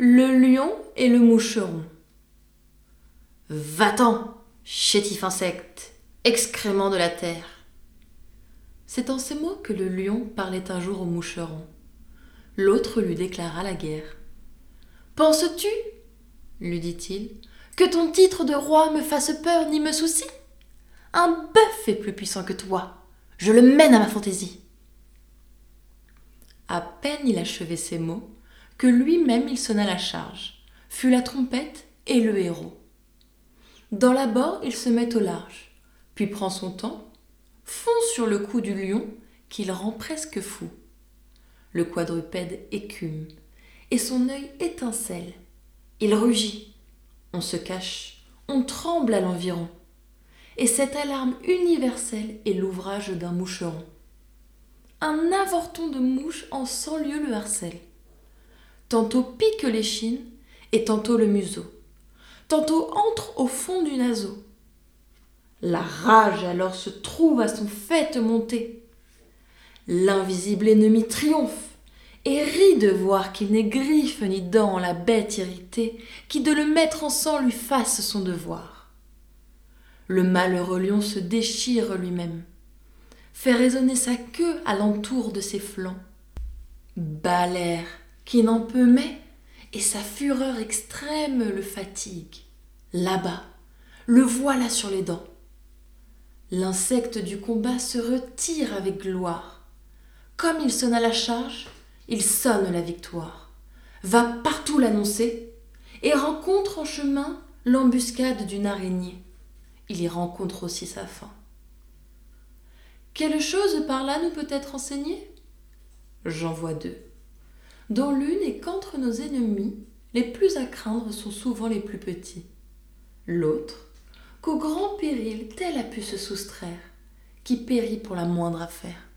Le lion et le moucheron. Va-t'en, chétif insecte, excrément de la terre. C'est en ces mots que le lion parlait un jour au moucheron. L'autre lui déclara la guerre. Penses-tu, lui dit-il, que ton titre de roi me fasse peur ni me soucie? Un bœuf est plus puissant que toi. Je le mène à ma fantaisie. À peine il achevait ces mots que lui-même il sonna la charge, fut la trompette et le héros. Dans l'abord, il se met au large, puis prend son temps, fonce sur le cou du lion qu'il rend presque fou. Le quadrupède écume, et son œil étincelle. Il rugit, on se cache, on tremble à l'environ. Et cette alarme universelle est l'ouvrage d'un moucheron. Un avorton de mouche en cent lieues le harcèle tantôt pique l'échine et tantôt le museau, tantôt entre au fond du naseau. La rage alors se trouve à son fait monter. L'invisible ennemi triomphe et rit de voir qu'il n'est griffe ni dent la bête irritée qui de le mettre en sang lui fasse son devoir. Le malheureux lion se déchire lui-même, fait résonner sa queue à l'entour de ses flancs, l'air qui n'en peut mais, et sa fureur extrême le fatigue. Là-bas, le voilà sur les dents. L'insecte du combat se retire avec gloire. Comme il sonne à la charge, il sonne la victoire, va partout l'annoncer, et rencontre en chemin l'embuscade d'une araignée. Il y rencontre aussi sa fin. Quelle chose par là nous peut être enseignée J'en vois deux dont l'une est qu'entre nos ennemis, les plus à craindre sont souvent les plus petits. L'autre, qu'au grand péril tel a pu se soustraire, qui périt pour la moindre affaire.